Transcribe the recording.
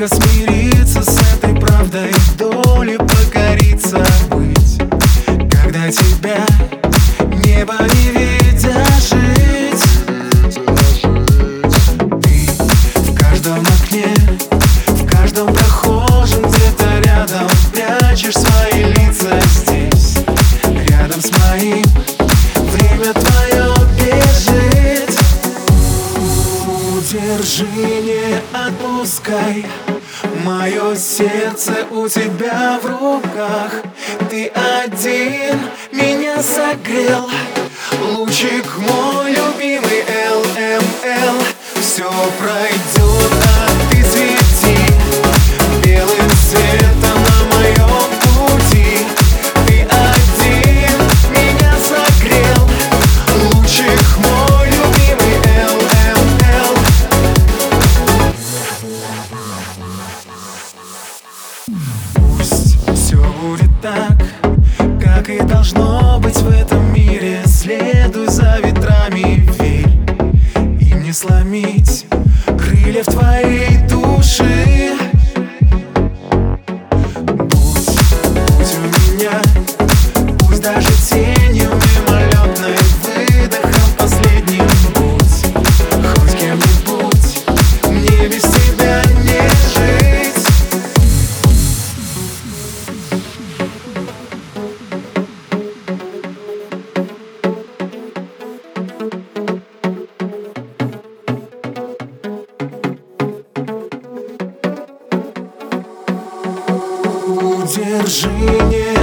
Тихо смириться с этой правдой Доли покориться быть. Когда тебя небо не видя жить Ты в каждом окне В каждом прохожем где-то рядом Прячешь свои лица здесь. Рядом с моим Время твое Удержи, не отпускай. Мое сердце у тебя в руках. Ты один меня согрел. Лучик мой должно быть в этом мире. Следуй за ветрами, верь, им не сломить крылья в твоей душе. Будь, будь у меня, пусть даже тенью мимолетной Удержи, не